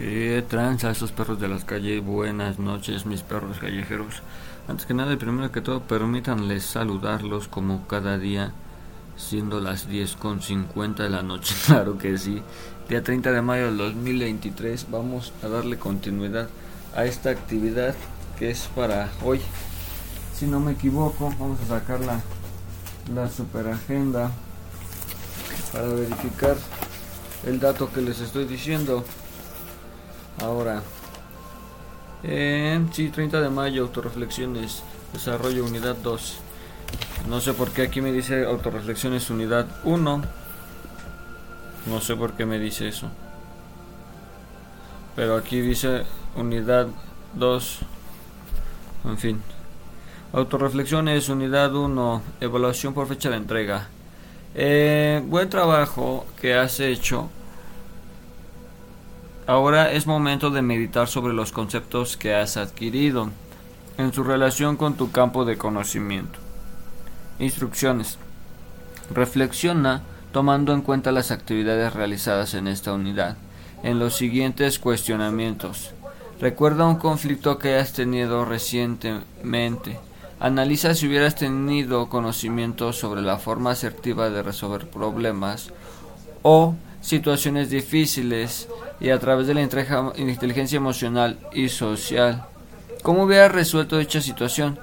¿Qué tranza esos perros de las calles? Buenas noches, mis perros callejeros. Antes que nada y primero que todo, permítanles saludarlos como cada día, siendo las 10 con 50 de la noche. Claro que sí. Día 30 de mayo del 2023. Vamos a darle continuidad a esta actividad que es para hoy. Si no me equivoco, vamos a sacar la, la super agenda para verificar el dato que les estoy diciendo. Ahora, eh, sí, 30 de mayo, autorreflexiones, desarrollo unidad 2. No sé por qué aquí me dice autorreflexiones unidad 1. No sé por qué me dice eso. Pero aquí dice unidad 2. En fin. Autorreflexiones unidad 1. Evaluación por fecha de entrega. Eh, buen trabajo que has hecho Ahora es momento de meditar sobre los conceptos que has adquirido en su relación con tu campo de conocimiento. Instrucciones. Reflexiona tomando en cuenta las actividades realizadas en esta unidad en los siguientes cuestionamientos. Recuerda un conflicto que hayas tenido recientemente. Analiza si hubieras tenido conocimiento sobre la forma asertiva de resolver problemas o situaciones difíciles y a través de la inteligencia emocional y social. ¿Cómo hubieras resuelto dicha situación?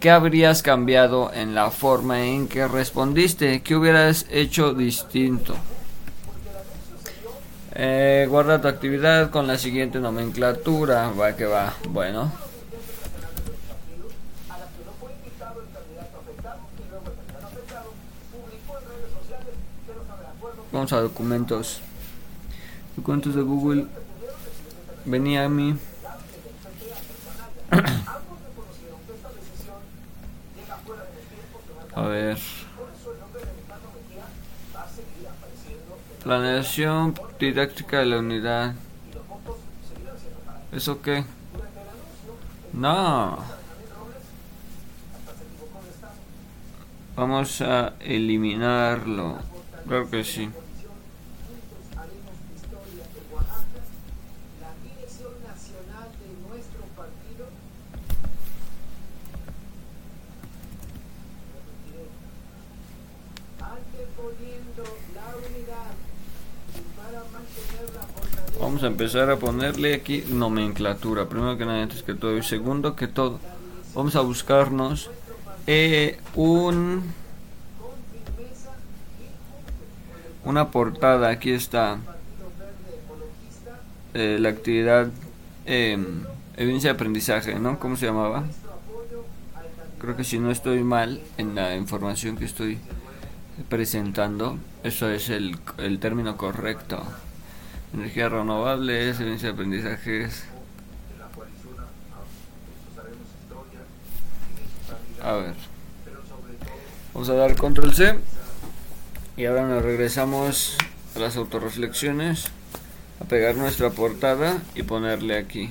¿Qué habrías cambiado en la forma en que respondiste? ¿Qué hubieras hecho distinto? Eh, guarda tu actividad con la siguiente nomenclatura. Va que va. Bueno. Vamos a documentos. Documentos de Google. Venía a mí a ver. Planeación didáctica de la unidad. ¿eso qué? no. Vamos a eliminarlo. Claro que sí Vamos a empezar a ponerle aquí nomenclatura. Primero que nada, antes que todo. Y segundo que todo, vamos a buscarnos eh, un una portada. Aquí está eh, la actividad em, evidencia de aprendizaje, ¿no? ¿Cómo se llamaba? Creo que si no estoy mal en la información que estoy presentando, eso es el, el término correcto. Energías renovables, evidencia de aprendizajes. A ver. Vamos a dar control C. Y ahora nos regresamos a las autorreflexiones. A pegar nuestra portada y ponerle aquí.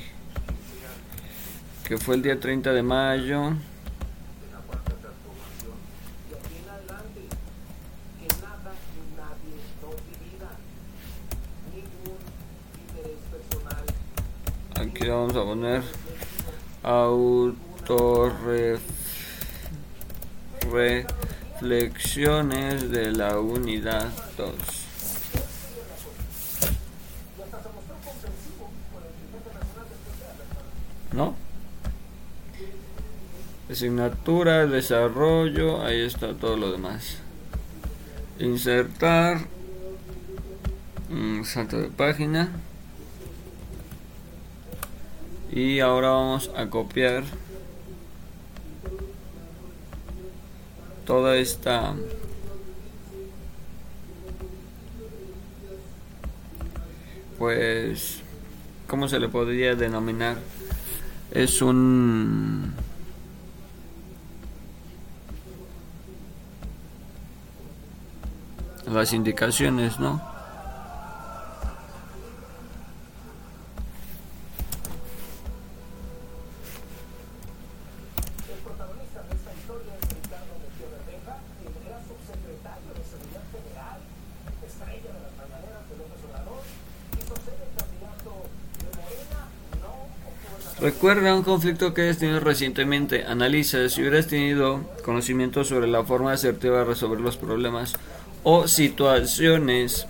Que fue el día 30 de mayo. aquí vamos a poner autorreflexiones de la unidad 2 ¿no? asignatura, desarrollo, ahí está todo lo demás. Insertar un salto de página y ahora vamos a copiar toda esta pues cómo se le podría denominar es un las indicaciones no Recuerda un conflicto que hayas tenido recientemente. Analiza si hubieras tenido conocimiento sobre la forma asertiva de resolver los problemas o situaciones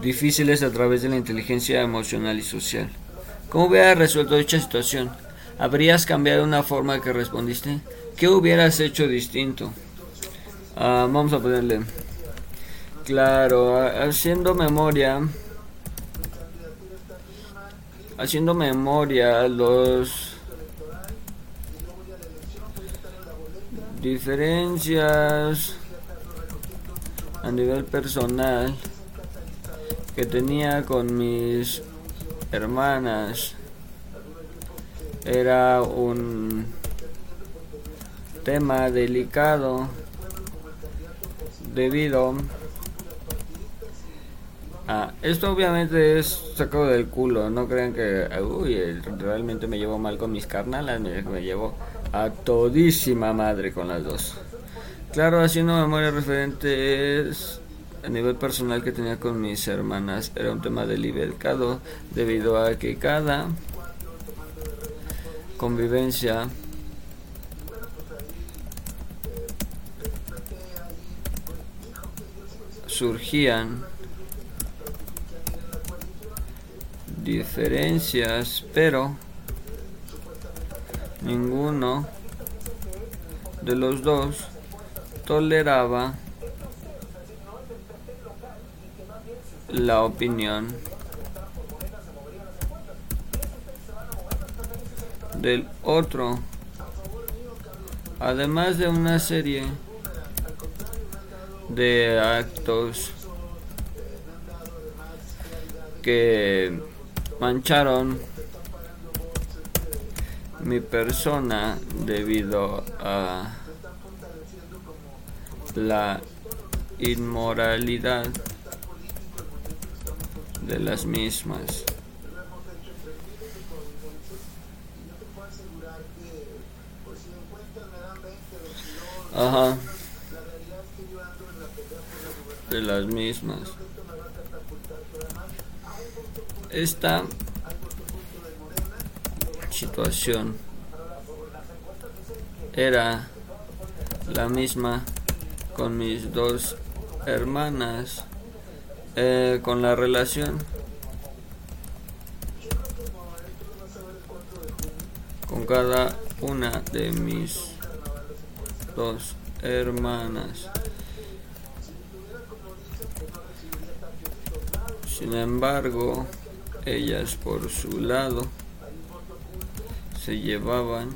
difíciles a través de la inteligencia emocional y social. ¿Cómo hubieras resuelto dicha situación? ¿Habrías cambiado una forma que respondiste? ¿Qué hubieras hecho distinto? Ah, vamos a ponerle. Claro, haciendo memoria. Haciendo memoria, los diferencias a nivel personal que tenía con mis hermanas era un tema delicado debido a esto obviamente es sacado del culo no crean que uy, realmente me llevo mal con mis carnalas me, me llevo a todísima madre con las dos. Claro haciendo memoria referente es a nivel personal que tenía con mis hermanas era un tema delicado debido a que cada convivencia surgían diferencias, pero ninguno de los dos toleraba la opinión del otro, además de una serie de actos que mancharon mi persona debido a la inmoralidad de las mismas. Ajá. De las mismas. Esta situación era la misma con mis dos hermanas eh, con la relación con cada una de mis dos hermanas. Sin embargo, ellas por su lado se llevaban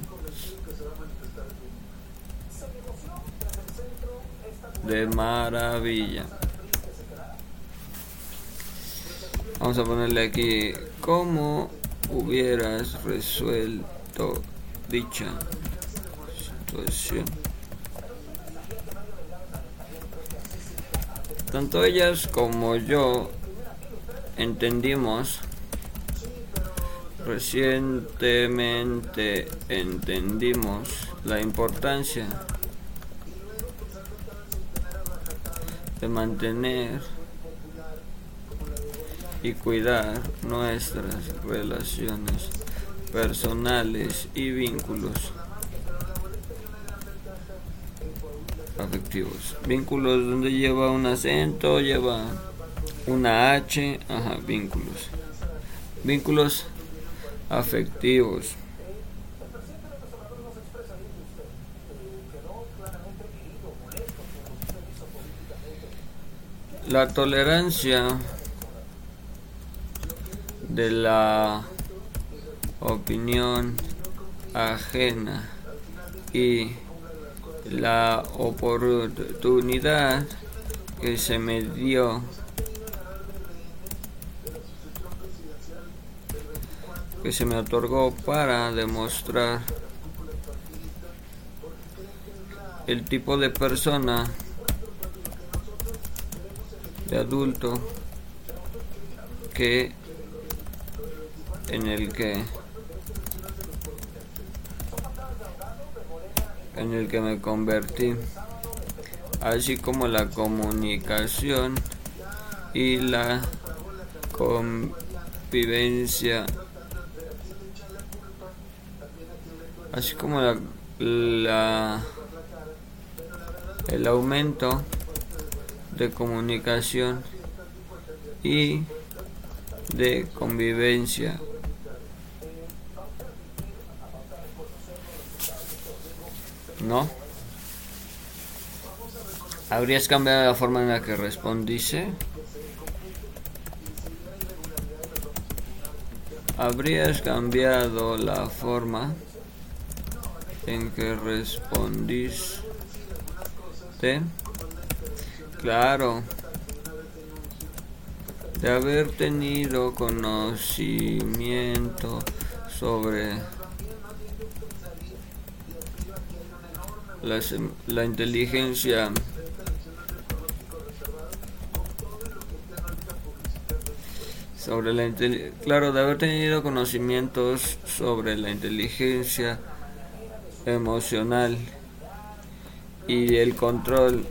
de maravilla. Vamos a ponerle aquí cómo hubieras resuelto dicha situación. Tanto ellas como yo entendimos recientemente entendimos la importancia de mantener y cuidar nuestras relaciones personales y vínculos afectivos. Vínculos donde lleva un acento, lleva una H, ajá, vínculos. Vínculos afectivos. La tolerancia de la opinión ajena y la oportunidad que se me dio que se me otorgó para demostrar el tipo de persona de adulto que en el que en el que me convertí así como la comunicación y la convivencia, así como la, la el aumento de comunicación y de convivencia. ¿No? ¿Habrías cambiado la forma en la que respondiste? ¿Habrías cambiado la forma en que respondiste? Claro. De haber tenido conocimiento sobre la inteligencia sobre la claro de haber tenido conocimientos sobre la inteligencia emocional y el control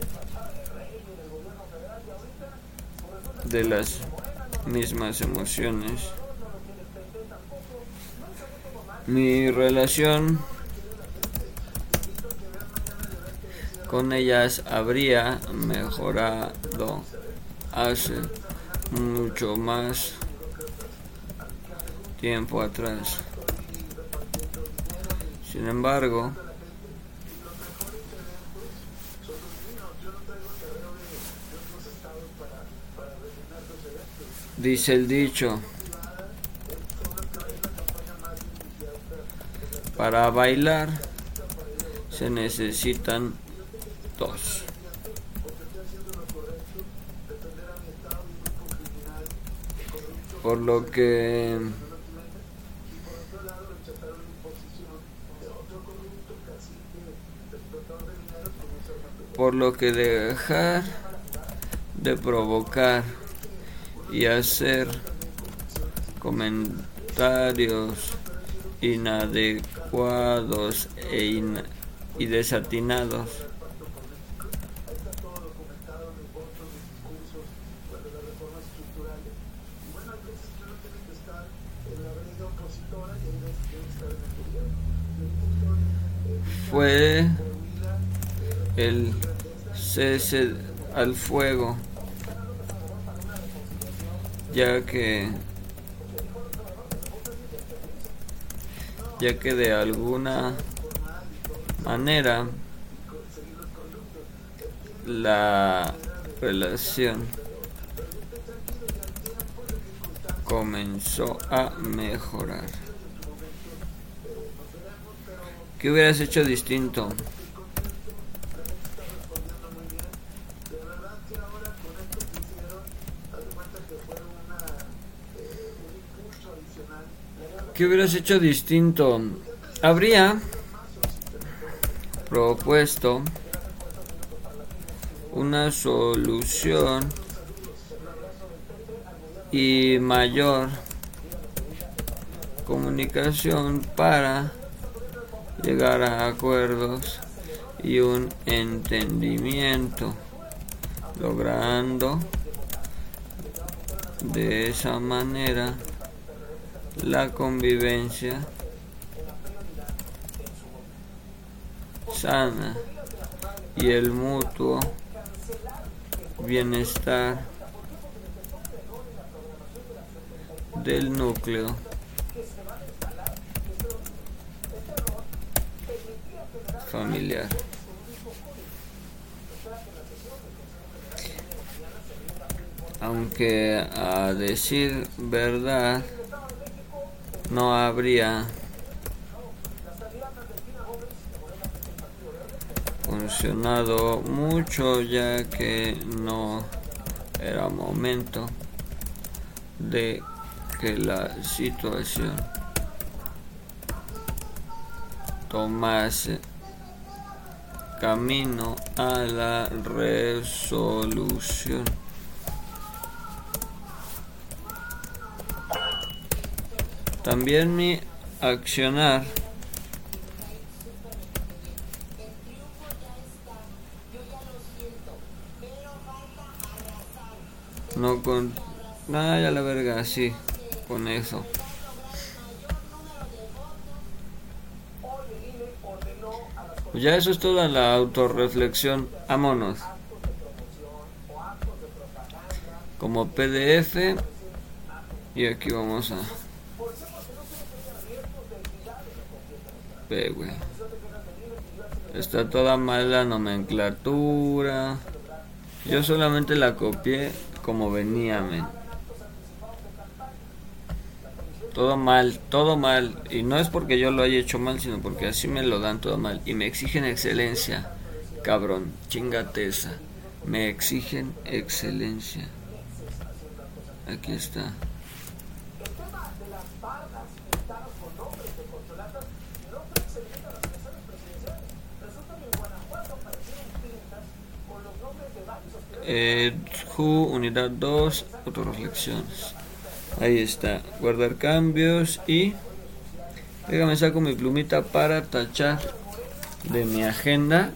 de las mismas emociones mi relación con ellas habría mejorado hace mucho más tiempo atrás. Sin embargo, dice el dicho, para bailar se necesitan dos. Por lo que por lo que dejar de provocar y hacer comentarios inadecuados e y desatinados. Fue el cese al fuego, ya que ya que de alguna manera la relación comenzó a mejorar. ¿Qué hubieras hecho distinto? ¿Qué hubieras hecho distinto? Habría propuesto una solución y mayor comunicación para llegar a acuerdos y un entendimiento, logrando de esa manera la convivencia sana y el mutuo bienestar del núcleo. familiar. Aunque a decir verdad, no habría funcionado mucho ya que no era momento de que la situación tomase camino a la resolución. También mi accionar no con nada ya la verga así con eso. Ya eso es toda la autorreflexión. Vámonos. Como PDF. Y aquí vamos a... Ve, Está toda mal la nomenclatura. Yo solamente la copié como venía, men. Todo mal, todo mal. Y no es porque yo lo haya hecho mal, sino porque así me lo dan todo mal. Y me exigen excelencia. Cabrón, chingate esa. Me exigen excelencia. Aquí está. Eh, unidad 2, autorreflexiones. Ahí está, guardar cambios y déjame saco mi plumita para tachar de mi agenda.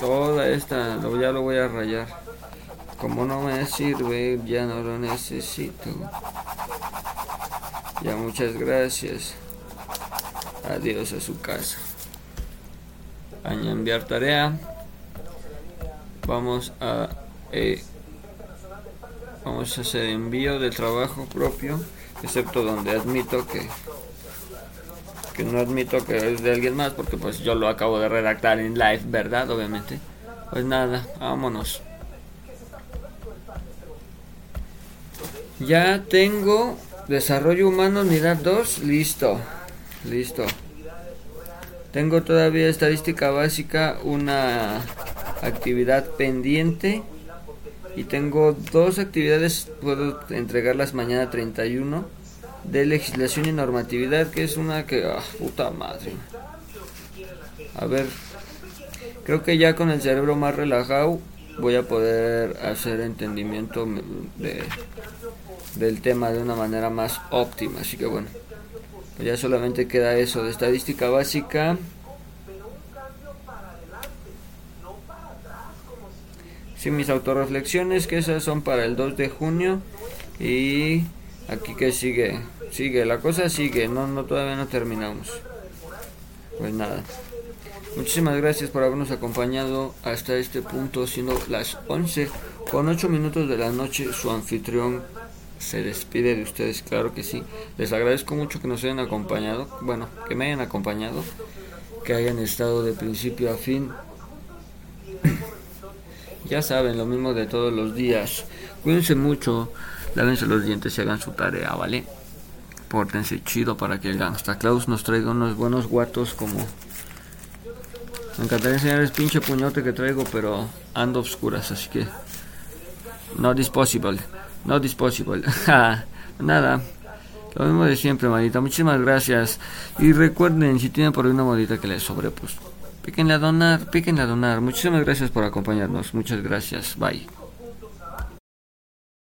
Toda esta, ya lo voy a rayar. Como no me sirve, ya no lo necesito. Ya muchas gracias. Adiós a su casa. A enviar tarea. Vamos a eh, vamos a hacer envío del trabajo propio, excepto donde admito que que no admito que es de alguien más porque pues yo lo acabo de redactar en live, ¿verdad? Obviamente. Pues nada, vámonos. Ya tengo desarrollo humano unidad 2 listo. Listo. Tengo todavía estadística básica, una actividad pendiente. Y tengo dos actividades, puedo entregarlas mañana 31. De legislación y normatividad, que es una que... Ah, puta madre. A ver. Creo que ya con el cerebro más relajado voy a poder hacer entendimiento de, del tema de una manera más óptima. Así que bueno. Ya solamente queda eso de estadística básica. Sí, mis autorreflexiones, que esas son para el 2 de junio. Y aquí que sigue, sigue, la cosa sigue, no, no todavía no terminamos. Pues nada. Muchísimas gracias por habernos acompañado hasta este punto, siendo las 11 con 8 minutos de la noche, su anfitrión se despide de ustedes, claro que sí. Les agradezco mucho que nos hayan acompañado, bueno, que me hayan acompañado, que hayan estado de principio a fin. ya saben, lo mismo de todos los días. Cuídense mucho, lávense los dientes y hagan su tarea, ¿vale? Pórtense chido para que el Gangsta Klaus nos traiga unos buenos guatos como... Me encantaría enseñarles pinche puñote que traigo, pero ando obscuras, así que... Not disposable. No disposable. Nada. Lo mismo de siempre, manita. Muchísimas gracias. Y recuerden, si tienen por ahí una modita que les sobre, pues píquenle a donar, píquenle a donar. Muchísimas gracias por acompañarnos. Muchas gracias. Bye.